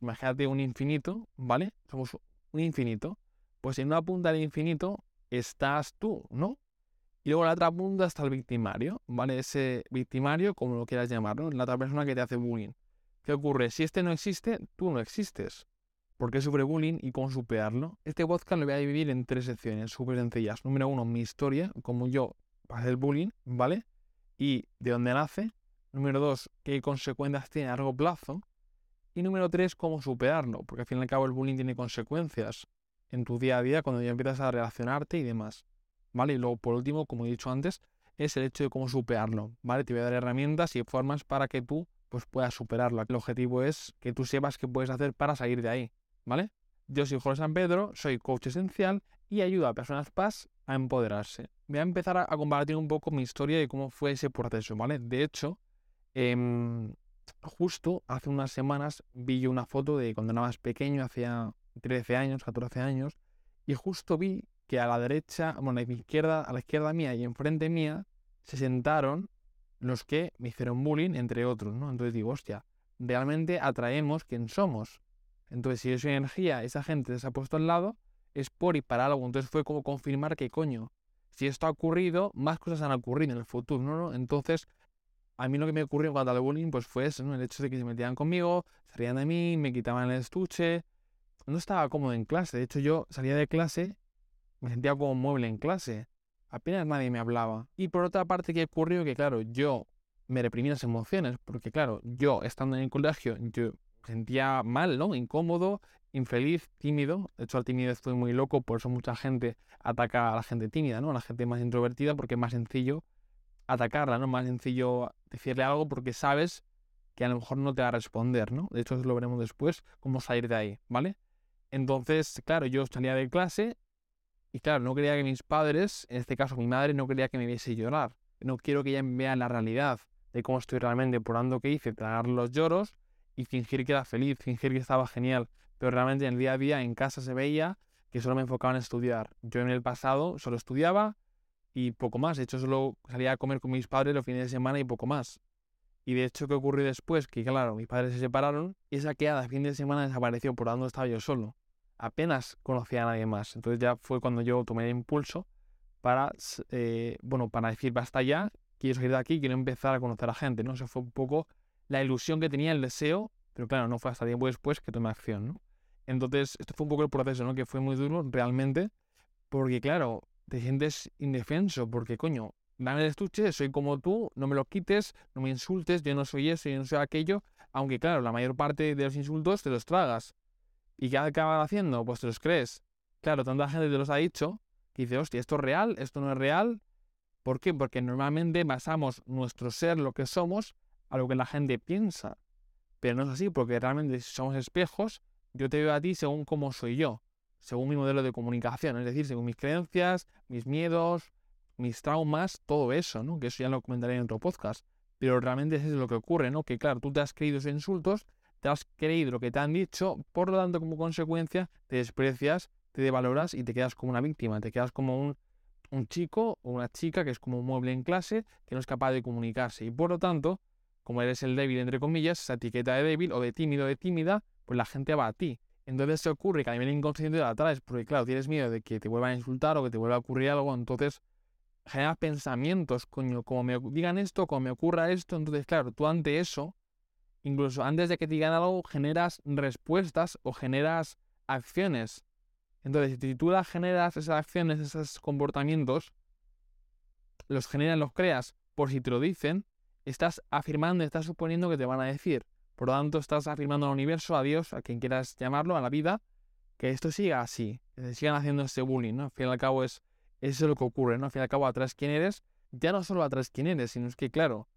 imagínate un infinito, ¿vale? Somos un infinito. Pues en una punta del infinito estás tú, ¿no? Y luego en la otra punta está el victimario, ¿vale? Ese victimario, como lo quieras llamar, ¿no? La otra persona que te hace bullying. ¿Qué ocurre? Si este no existe, tú no existes. ¿Por qué sufre bullying y cómo superarlo? Este podcast lo voy a dividir en tres secciones súper sencillas. Número uno, mi historia, como yo pasé el bullying, ¿vale? Y de dónde nace. Número dos, qué consecuencias tiene a largo plazo. Y número tres, cómo superarlo, porque al fin y al cabo el bullying tiene consecuencias en tu día a día cuando ya empiezas a relacionarte y demás. ¿Vale? Y luego, por último, como he dicho antes, es el hecho de cómo superarlo, ¿vale? Te voy a dar herramientas y formas para que tú pues, puedas superarlo. El objetivo es que tú sepas qué puedes hacer para salir de ahí, ¿vale? Yo soy Jorge San Pedro, soy coach esencial y ayudo a personas PAS a empoderarse. Voy a empezar a, compartir un poco mi historia y cómo fue ese proceso, ¿vale? De hecho, em, justo hace unas semanas vi yo una foto de cuando era más pequeño, hacía 13 años, 14 años, y justo vi que a la derecha, bueno, a la izquierda, a la izquierda mía y enfrente mía, se sentaron los que me hicieron bullying, entre otros, ¿no? Entonces digo, hostia, realmente atraemos quien somos. Entonces, si soy energía, esa gente se ha puesto al lado, es por y para algo. Entonces fue como confirmar que, coño, si esto ha ocurrido, más cosas han ocurrido en el futuro, ¿no? Entonces, a mí lo que me ocurrió cuando al bullying, pues fue ¿no? El hecho de que se metían conmigo, salían de mí, me quitaban el estuche. No estaba cómodo en clase. De hecho, yo salía de clase me sentía como un mueble en clase. Apenas nadie me hablaba. Y por otra parte, ¿qué ocurrió? Que claro, yo me reprimí las emociones, porque claro, yo estando en el colegio, yo sentía mal, ¿no? Incómodo, infeliz, tímido. De hecho, al tímido estoy muy loco, por eso mucha gente ataca a la gente tímida, ¿no? A la gente más introvertida, porque es más sencillo atacarla, ¿no? Más sencillo decirle algo porque sabes que a lo mejor no te va a responder, ¿no? De hecho, lo veremos después, cómo salir de ahí, ¿vale? Entonces, claro, yo salía de clase y claro, no quería que mis padres, en este caso mi madre, no quería que me viese llorar. No quiero que ella me vea la realidad de cómo estoy realmente, por que hice, tragar los lloros y fingir que era feliz, fingir que estaba genial. Pero realmente en el día a día en casa se veía que solo me enfocaba en estudiar. Yo en el pasado solo estudiaba y poco más. De hecho, solo salía a comer con mis padres los fines de semana y poco más. Y de hecho, ¿qué ocurrió después? Que claro, mis padres se separaron y esa quedada de fin de semana desapareció, por donde estaba yo solo apenas conocía a nadie más. Entonces ya fue cuando yo tomé el impulso para, eh, bueno, para decir, basta ya, quiero salir de aquí, quiero empezar a conocer a gente, ¿no? Eso fue un poco la ilusión que tenía, el deseo, pero claro, no fue hasta tiempo después que tomé acción, ¿no? Entonces, esto fue un poco el proceso, ¿no? Que fue muy duro realmente, porque claro, te sientes indefenso, porque coño, dame el estuche, soy como tú, no me lo quites, no me insultes, yo no soy eso, yo no soy aquello, aunque claro, la mayor parte de los insultos te los tragas. ¿Y qué acaban haciendo? Pues te los crees. Claro, tanta gente te los ha dicho que dice, hostia, ¿esto es real? ¿Esto no es real? ¿Por qué? Porque normalmente basamos nuestro ser, lo que somos, a lo que la gente piensa. Pero no es así, porque realmente si somos espejos, yo te veo a ti según cómo soy yo, según mi modelo de comunicación, es decir, según mis creencias, mis miedos, mis traumas, todo eso, ¿no? Que eso ya lo comentaré en otro podcast. Pero realmente eso es lo que ocurre, ¿no? Que claro, tú te has creído esos insultos te has creído lo que te han dicho, por lo tanto, como consecuencia, te desprecias, te devaloras y te quedas como una víctima, te quedas como un, un chico o una chica que es como un mueble en clase que no es capaz de comunicarse. Y por lo tanto, como eres el débil, entre comillas, esa etiqueta de débil o de tímido o de tímida, pues la gente va a ti. Entonces se ocurre que a nivel inconsciente la atraes, porque claro, tienes miedo de que te vuelvan a insultar o que te vuelva a ocurrir algo, entonces generas pensamientos, coño, como me digan esto, como me ocurra esto, entonces claro, tú ante eso incluso antes de que te digan algo, generas respuestas o generas acciones. Entonces, si tú las generas esas acciones, esos comportamientos, los generas, los creas por si te lo dicen, estás afirmando, estás suponiendo que te van a decir. Por lo tanto, estás afirmando al universo, a Dios, a quien quieras llamarlo, a la vida, que esto siga así, que sigan haciendo ese bullying, ¿no? Al fin y al cabo es, eso es lo que ocurre, ¿no? Al fin y al cabo, atrás quién eres, ya no solo atrás quién eres, sino es que, claro,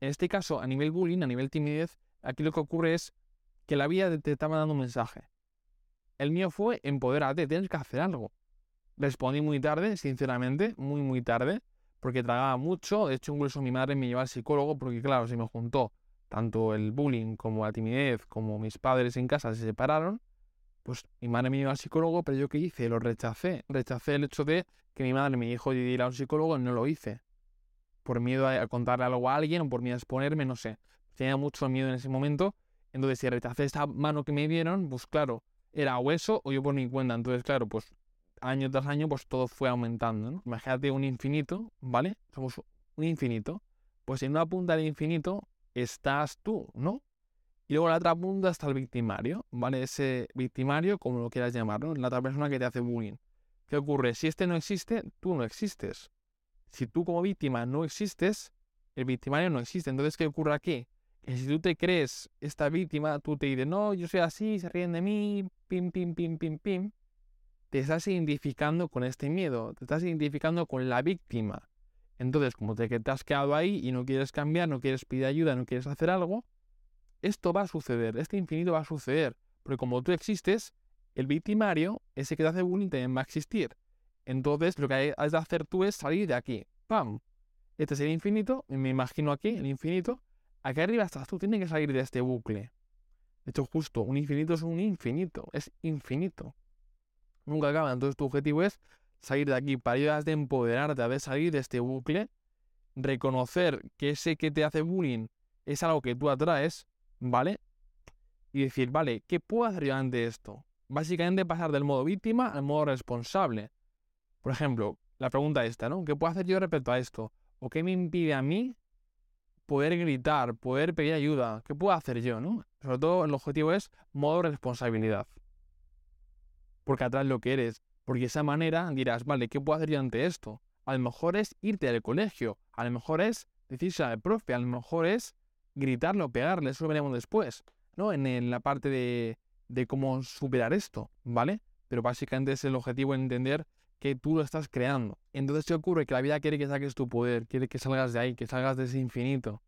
en este caso, a nivel bullying, a nivel timidez, Aquí lo que ocurre es que la vida te estaba dando un mensaje. El mío fue empodérate, tienes que hacer algo. Respondí muy tarde, sinceramente, muy, muy tarde, porque tragaba mucho. De hecho, incluso mi madre me llevó al psicólogo porque, claro, se me juntó tanto el bullying como la timidez, como mis padres en casa se separaron. Pues mi madre me llevó al psicólogo, pero yo qué hice? Lo rechacé. Rechacé el hecho de que mi madre me dijo de ir a un psicólogo no lo hice. Por miedo a contarle algo a alguien o por miedo a exponerme, no sé tenía mucho miedo en ese momento Entonces, si rechacé esta mano que me dieron, pues claro, era o eso o yo por mi cuenta. Entonces, claro, pues año tras año, pues todo fue aumentando, ¿no? Imagínate un infinito, ¿vale? Somos un infinito. Pues en una punta del infinito estás tú, ¿no? Y luego la otra punta está el victimario, ¿vale? Ese victimario, como lo quieras llamar, ¿no? La otra persona que te hace bullying. ¿Qué ocurre? Si este no existe, tú no existes. Si tú como víctima no existes, el victimario no existe. Entonces, ¿qué ocurre aquí? Que si tú te crees esta víctima, tú te dices, no, yo soy así, se ríen de mí, pim, pim, pim, pim, pim. Te estás identificando con este miedo, te estás identificando con la víctima. Entonces, como te, has quedado ahí y no quieres cambiar, no quieres pedir ayuda, no quieres hacer algo, esto va a suceder, este infinito va a suceder. Porque como tú existes, el victimario, ese que te hace bullying, también va a existir. Entonces, lo que has de hacer tú es salir de aquí. ¡Pam! Este es el infinito, me imagino aquí, el infinito. Aquí arriba estás tú, tienes que salir de este bucle. De hecho, justo, un infinito es un infinito, es infinito. Nunca acaba. Entonces, tu objetivo es salir de aquí. Para has de empoderarte, de salir de este bucle, reconocer que ese que te hace bullying es algo que tú atraes, ¿vale? Y decir, vale, ¿qué puedo hacer yo ante esto? Básicamente pasar del modo víctima al modo responsable. Por ejemplo, la pregunta esta, ¿no? ¿Qué puedo hacer yo respecto a esto? ¿O qué me impide a mí poder gritar, poder pedir ayuda? ¿Qué puedo hacer yo, no? Sobre todo el objetivo es modo responsabilidad. Porque atrás lo que eres. Porque de esa manera dirás, vale, ¿qué puedo hacer yo ante esto? A lo mejor es irte al colegio, a lo mejor es decirse al profe, a lo mejor es gritarlo, pegarle, eso lo veremos después, ¿no? En, la parte de, de cómo superar esto, ¿vale? Pero básicamente es el objetivo entender que tú lo estás creando. Entonces, ¿qué ocurre? Que la vida quiere que saques tu poder, quiere que salgas de ahí, que salgas de ese infinito.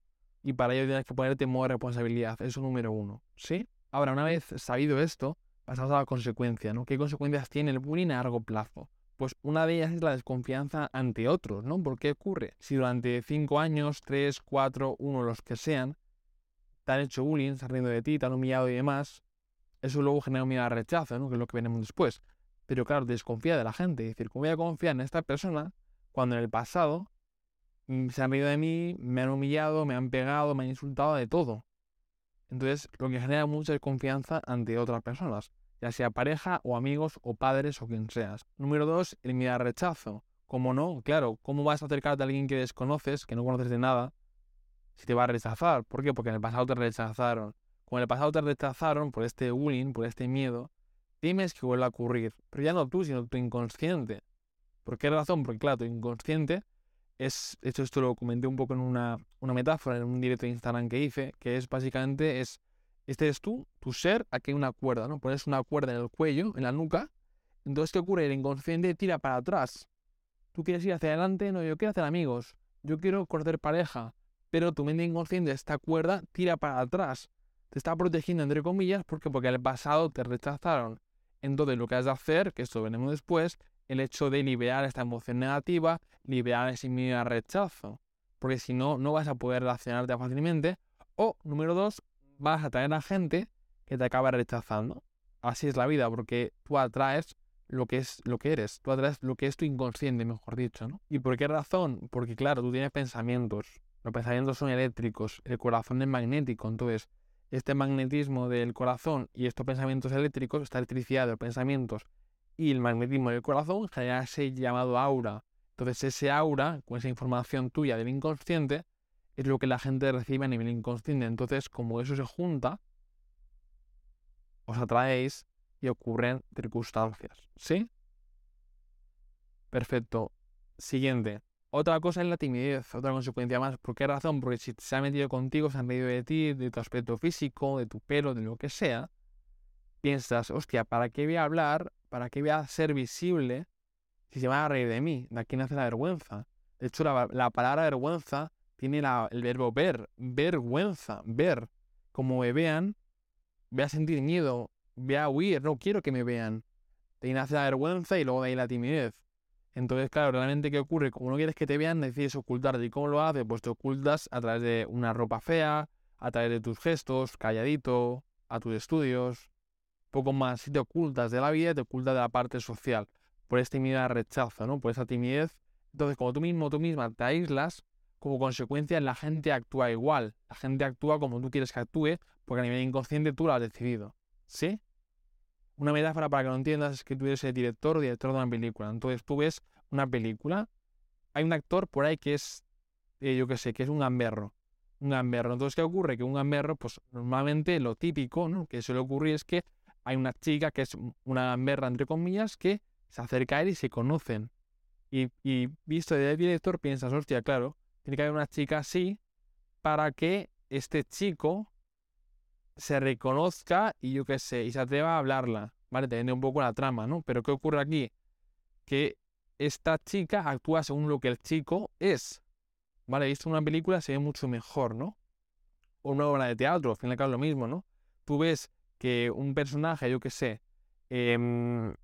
Y para ello tienes que ponerte modo de responsabilidad. Eso número uno. ¿Sí? Ahora, una vez sabido esto, pasamos a la consecuencia, ¿no? ¿Qué consecuencias tiene el bullying a largo plazo? Pues una de ellas es la desconfianza ante otros, ¿no? ¿Por qué ocurre? Si durante cinco años, tres, cuatro, uno, los que sean, te han hecho bullying, se han riendo de ti, te han humillado y demás, eso luego genera un miedo al rechazo, ¿no? Que es lo que veremos después. Pero claro, desconfía de la gente. Es decir, ¿cómo voy a confiar en esta persona cuando en el pasado mm, se han reído de mí, me han humillado, me han pegado, me han insultado de todo? Entonces, lo que genera mucha desconfianza ante otras personas, ya sea pareja o amigos o padres o quien seas. Número dos, el miedo al rechazo. ¿Cómo no? Claro, ¿cómo vas a acercarte a alguien que desconoces, que no conoces de nada, si te va a rechazar? ¿Por qué? Porque en el pasado te rechazaron. Como en el pasado te rechazaron por este bullying, por este miedo, Tienes que vuelva a ocurrir, pero ya no tú, sino tu inconsciente. ¿Por qué razón? Porque claro, tu inconsciente es, hecho esto lo comenté un poco en una, una metáfora, en un directo de Instagram que hice, que es básicamente, es, este es tú, tu ser, aquí hay una cuerda, ¿no? Pones una cuerda en el cuello, en la nuca, entonces ¿qué ocurre? El inconsciente tira para atrás. Tú quieres ir hacia adelante, no, yo quiero hacer amigos, yo quiero conocer pareja, pero tu mente inconsciente, esta cuerda, tira para atrás. Te está protegiendo, entre comillas, porque porque el pasado te rechazaron. Entonces lo que has de hacer, que esto veremos después, el hecho de liberar esta emoción negativa, liberar ese miedo al rechazo. Porque si no, no vas a poder relacionarte fácilmente. O, número dos, vas a atraer a gente que te acaba rechazando. Así es la vida, porque tú atraes lo que es lo que eres, tú atraes lo que es tu inconsciente, mejor dicho, ¿no? ¿Y por qué razón? Porque claro, tú tienes pensamientos, los pensamientos son eléctricos, el corazón es magnético, entonces este magnetismo del corazón y estos pensamientos eléctricos, esta electricidad de los pensamientos y el magnetismo del corazón genera ese llamado aura. Entonces ese aura, con esa información tuya del inconsciente, es lo que la gente recibe a nivel inconsciente. Entonces, como eso se junta, os atraéis y ocurren circunstancias. ¿Sí? Perfecto. Siguiente. Otra cosa es la timidez, otra consecuencia más. ¿Por qué razón? Porque si se ha metido contigo, se han reído de ti, de tu aspecto físico, de tu pelo, de lo que sea, piensas, hostia, ¿para qué voy a hablar? ¿Para qué voy a ser visible si se van a reír de mí? De aquí nace la vergüenza. De hecho, la, palabra vergüenza tiene el verbo ver, vergüenza, ver. Como me vean, voy a sentir miedo, voy a huir, no quiero que me vean. De ahí nace la vergüenza y luego de ahí la timidez. Entonces, claro, realmente, ¿qué ocurre? Como no quieres que te vean, decides ocultarte. ¿Y cómo lo haces? Pues te ocultas a través de una ropa fea, a través de tus gestos, calladito, a tus estudios, poco más. Si te ocultas de la vida, te ocultas de la parte social. Por esta timidez rechazo, ¿no? Por esa timidez. Entonces, como tú mismo, tú misma te aíslas, como consecuencia la gente actúa igual. La gente actúa como tú quieres que actúe, porque a nivel inconsciente tú lo has decidido. ¿Sí? Una metáfora para que lo entiendas es que tú eres el director o director de una película. Entonces tú ves una película, hay un actor por ahí que es, eh, yo qué sé, que es un gamberro. Un gamberro. Entonces, ¿qué ocurre? Que un gamberro, pues normalmente lo típico, ¿no? Que suele ocurrir es que hay una chica que es una gamberra, entre comillas, que se acerca a él y se conocen. Y, y visto desde el director, piensas, hostia, claro, tiene que haber una chica así para que este chico se reconozca y yo qué sé, y se atreva a hablarla, ¿vale? Teniendo un poco la trama, ¿no? Pero ¿qué ocurre aquí? Que esta chica actúa según lo que el chico es, ¿vale? Visto en una película se ve mucho mejor, ¿no? O una obra de teatro, al fin y al cabo es lo mismo, ¿no? Tú ves que un personaje, yo qué sé, em,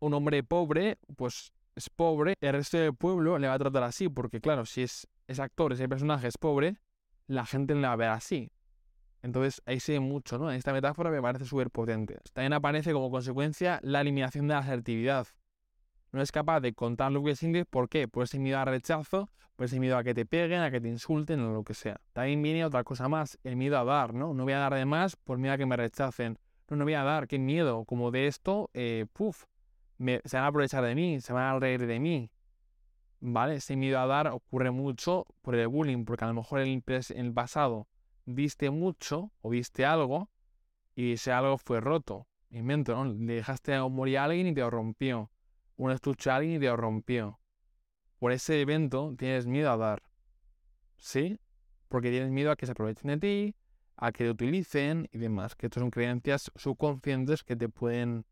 un hombre pobre, pues es pobre, el resto del pueblo le va a tratar así, porque claro, si es, ese actor, ese personaje es pobre, la gente le va a ver así. Entonces ahí se mucho, ¿no? Esta metáfora me parece súper potente. También aparece como consecuencia la eliminación de la asertividad. No es capaz de contar lo que sientes, ¿por qué? Por ese miedo al rechazo, por ese miedo a que te peguen, a que te insulten o lo que sea. También viene otra cosa más, el miedo a dar, ¿no? No voy a dar de más por miedo a que me rechacen. No, no voy a dar, qué miedo. Como de esto, eh, puf, se van a aprovechar de mí, se van a reír de mí. ¿Vale? Ese miedo a dar ocurre mucho por el bullying, porque a lo mejor en el, pasado viste mucho o viste algo y ese algo fue roto. Invento, ¿no? Le dejaste morir a alguien y te lo rompió. Un estuche a alguien y lo rompió. Por ese evento tienes miedo a dar. ¿Sí? Porque tienes miedo a que se aprovechen de ti, a que te utilicen y demás. Que estas son creencias subconscientes que te pueden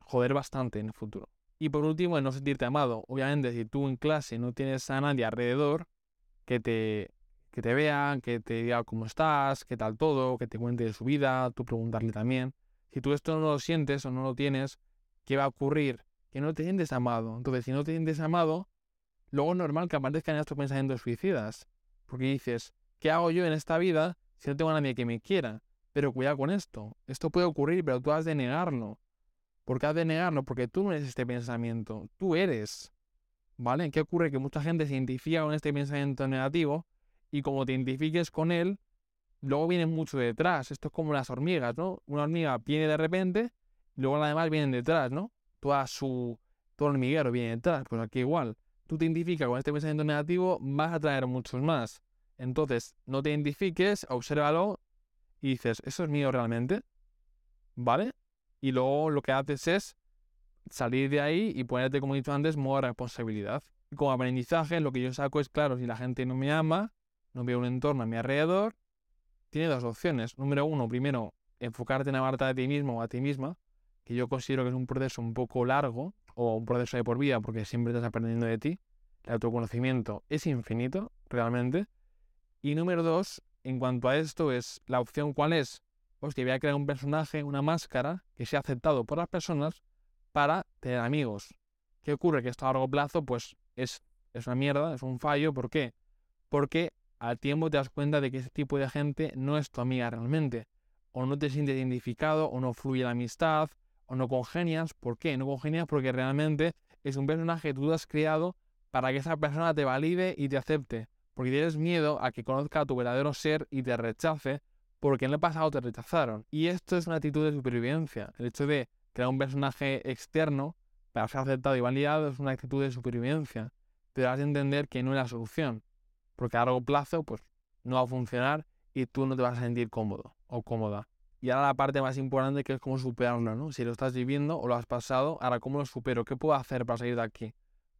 joder bastante en el futuro. Y por último, el no sentirte amado. Obviamente, si tú en clase no tienes a nadie alrededor que te, que te vea, que te diga cómo estás, qué tal todo, que te cuente de su vida, tú preguntarle también. Si tú esto no lo sientes o no lo tienes, ¿qué va a ocurrir? Que no te sientes amado. Entonces, si no te sientes amado, luego es normal que aparezcan estos pensamientos suicidas. Porque dices, ¿qué hago yo en esta vida si no tengo a nadie que me quiera? Pero cuidado con esto. Esto puede ocurrir, pero tú has de negarlo. ¿Por qué has de negarlo? Porque tú no eres este pensamiento, tú eres. ¿Vale? ¿Qué ocurre? Que mucha gente se identifica con este pensamiento negativo y como te identifiques con él, luego viene mucho detrás. Esto es como las hormigas, ¿no? Una hormiga viene de repente y luego las demás vienen detrás, ¿no? Toda su, todo el hormiguero viene detrás. Pues aquí igual. Tú te identificas con este pensamiento negativo, vas a traer muchos más. Entonces, no te identifiques, obsérvalo y dices, ¿eso es mío realmente? ¿Vale? y luego lo que haces es salir de ahí y ponerte, como he dicho antes, modo responsabilidad. Como aprendizaje, lo que yo saco es, claro, si la gente no me ama, no veo un entorno a mi alrededor, tiene dos opciones. Número uno, primero, enfocarte en amarte a ti mismo o a ti misma, que yo considero que es un proceso un poco largo, o un proceso de por vida, porque siempre estás aprendiendo de ti. El autoconocimiento es infinito, realmente. Y número dos, en cuanto a esto, es la opción cuál es hostia, voy a crear un personaje, una máscara que sea aceptado por las personas para tener amigos. ¿Qué ocurre? Que esto a largo plazo, pues es, es una mierda, es un fallo. ¿Por qué? Porque al tiempo te das cuenta de que ese tipo de gente no es tu amiga realmente. O no te sientes identificado, o no fluye la amistad, o no congenias. ¿Por qué? No congenias porque realmente es un personaje que tú has creado para que esa persona te valide y te acepte. Porque tienes miedo a que conozca a tu verdadero ser y te rechace porque en el pasado te rechazaron. Y esto es una actitud de supervivencia. El hecho de crear un personaje externo para ser aceptado y validado es una actitud de supervivencia. Pero has de entender que no es la solución. Porque a largo plazo, pues, no va a funcionar y tú no te vas a sentir cómodo o cómoda. Y ahora la parte más importante que es cómo superarlo, ¿no? Si lo estás viviendo o lo has pasado, ahora cómo lo supero, ¿qué puedo hacer para salir de aquí?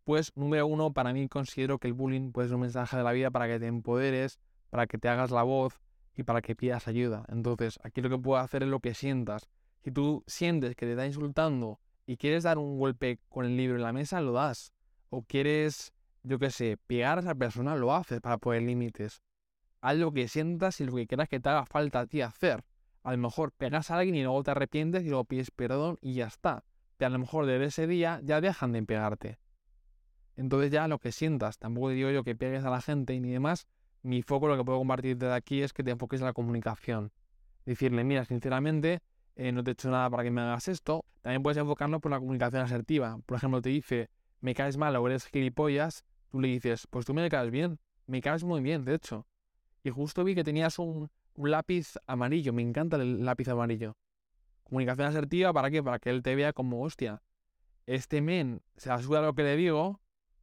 Pues número uno, para mí considero que el bullying puede ser un mensaje de la vida para que te empoderes, para que te hagas la voz, y para que pidas ayuda. Entonces, aquí lo que puedo hacer es lo que sientas. Si tú sientes que te está insultando y quieres dar un golpe con el libro en la mesa, lo das. O quieres, yo qué sé, pegar a esa persona, lo haces para poner límites. Haz lo que sientas y lo que quieras que te haga falta a ti hacer. A lo mejor pegas a alguien y luego te arrepientes y luego pides perdón y ya está. A lo mejor desde ese día ya dejan de pegarte. Entonces ya lo que sientas, tampoco digo yo que pegues a la gente ni demás, mi foco, lo que puedo compartir de aquí es que te enfoques en la comunicación. Decirle, mira, sinceramente, eh, no te he hecho nada para que me hagas esto. También puedes enfocarnos por la comunicación asertiva. Por ejemplo, te dice, me caes mal o eres gilipollas, tú le dices, pues tú me caes bien, me caes muy bien, de hecho. Y justo vi que tenías un, un lápiz amarillo, me encanta el lápiz amarillo. Comunicación asertiva, ¿para qué? Para que él te vea como, hostia, este men se asuda lo que le digo,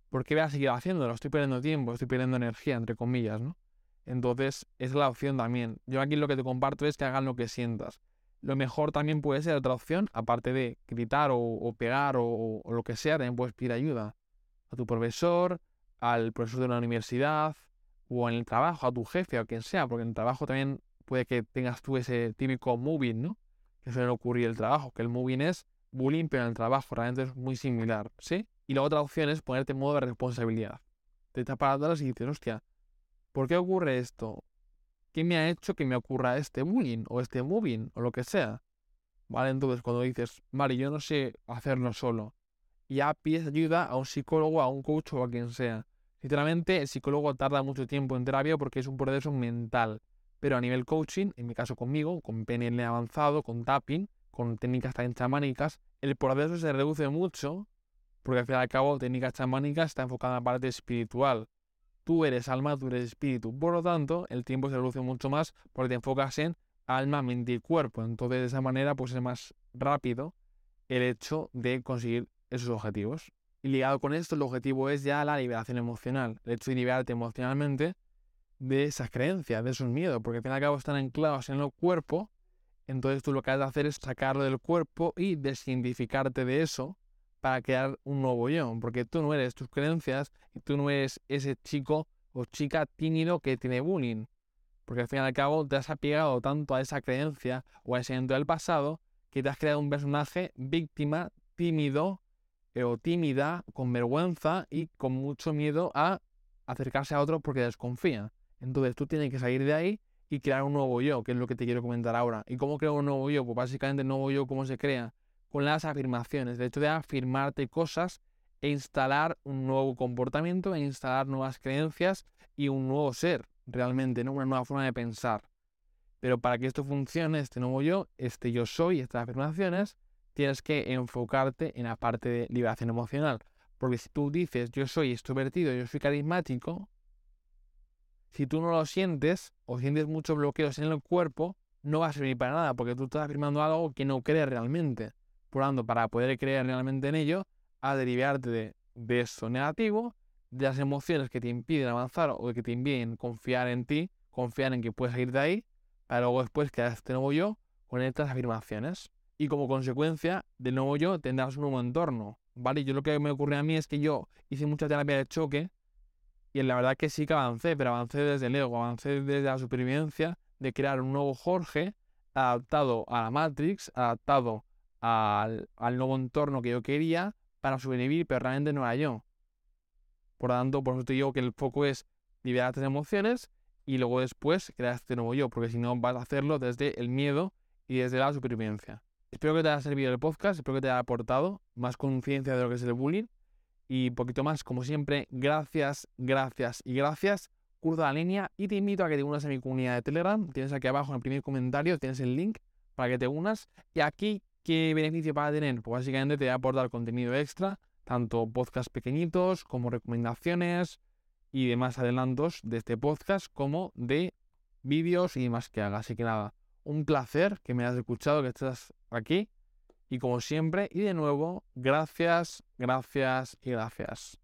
¿por qué voy a seguir haciéndolo? Estoy perdiendo tiempo, estoy perdiendo energía, entre comillas, ¿no? Entonces, es la opción también. Yo aquí lo que te comparto es que hagan lo que sientas. Lo mejor también puede ser otra opción, aparte de gritar o, pegar o, lo que sea, también puedes pedir ayuda a tu profesor, al profesor de una universidad o en el trabajo, a tu jefe o a quien sea, porque en el trabajo también puede que tengas tú ese típico moving, ¿no? Que suele ocurrir el trabajo, que el moving es bullying, pero en el trabajo realmente es muy similar, ¿sí? Y la otra opción es ponerte en modo de responsabilidad. Te tapas atrás y dices, hostia, ¿por qué ocurre esto? ¿qué me ha hecho que me ocurra este bullying o este moving o lo que sea? ¿Vale? Entonces, cuando dices, vale, yo no sé hacerlo solo, ya pides ayuda a un psicólogo, a un coach o a quien sea. Sinceramente, el psicólogo tarda mucho tiempo en terapia porque es un proceso mental. Pero a nivel coaching, en mi caso conmigo, con PNL avanzado, con tapping, con técnicas también chamánicas, el proceso se reduce mucho porque al fin y al cabo técnicas chamánicas está enfocada en la parte espiritual tú eres alma, tú eres espíritu. Por lo tanto, el tiempo se reduce mucho más porque te enfocas en alma, mente y cuerpo. Entonces, de esa manera, pues es más rápido el hecho de conseguir esos objetivos. Y ligado con esto, el objetivo es ya la liberación emocional. El hecho de liberarte emocionalmente de esas creencias, de esos miedos, porque al fin y al cabo están anclados en el cuerpo. Entonces tú lo que has de hacer es sacarlo del cuerpo y desidentificarte de eso para crear un nuevo yo, porque tú no eres tus creencias y tú no eres ese chico o chica tímido que tiene bullying. Porque al fin y al cabo te has apegado tanto a esa creencia o a ese evento del pasado que te has creado un personaje víctima, tímido eh, o tímida, con vergüenza y con mucho miedo a acercarse a otro porque desconfía. Entonces tú tienes que salir de ahí y crear un nuevo yo, que es lo que te quiero comentar ahora. ¿Y cómo creo un nuevo yo? Pues básicamente el nuevo yo, ¿cómo se crea? con las afirmaciones, el hecho de afirmarte cosas e instalar un nuevo comportamiento, e instalar nuevas creencias y un nuevo ser, realmente, una nueva forma de pensar. Pero para que esto funcione, este nuevo yo, este yo soy, estas afirmaciones, tienes que enfocarte en la parte de liberación emocional. Porque si tú dices yo soy extrovertido, yo soy carismático, si tú no lo sientes o sientes muchos bloqueos en el cuerpo, no va a servir para nada, porque tú estás afirmando algo que no crees realmente para poder creer realmente en ello, a derivarte de, eso negativo, de las emociones que te impiden avanzar o que te impiden confiar en ti, confiar en que puedes salir de ahí, para luego después crear este nuevo yo con estas afirmaciones. Y como consecuencia del nuevo yo tendrás un nuevo entorno, ¿vale? Yo lo que me ocurre a mí es que yo hice mucha terapia de choque y la verdad que sí que avancé, pero avancé desde el ego, avancé desde la supervivencia de crear un nuevo Jorge adaptado a la Matrix, adaptado al, nuevo entorno que yo quería para sobrevivir, pero realmente no era yo. Por lo tanto, por eso te digo que el foco es liberar tus emociones y luego después crear este nuevo yo, porque si no vas a hacerlo desde el miedo y desde la supervivencia. Espero que te haya servido el podcast, espero que te haya aportado más conciencia de lo que es el bullying y poquito más, como siempre, gracias, gracias y gracias. Curta la línea y te invito a que te unas a mi comunidad de Telegram. Tienes aquí abajo en el primer comentario, tienes el link para que te unas. Y aquí ¿Qué beneficio para tener? Pues básicamente te va a aportar contenido extra, tanto podcasts pequeñitos como recomendaciones y demás adelantos de este podcast como de vídeos y demás que haga. Así que nada, un placer que me hayas escuchado, que estás aquí. Y como siempre, y de nuevo, gracias, gracias y gracias.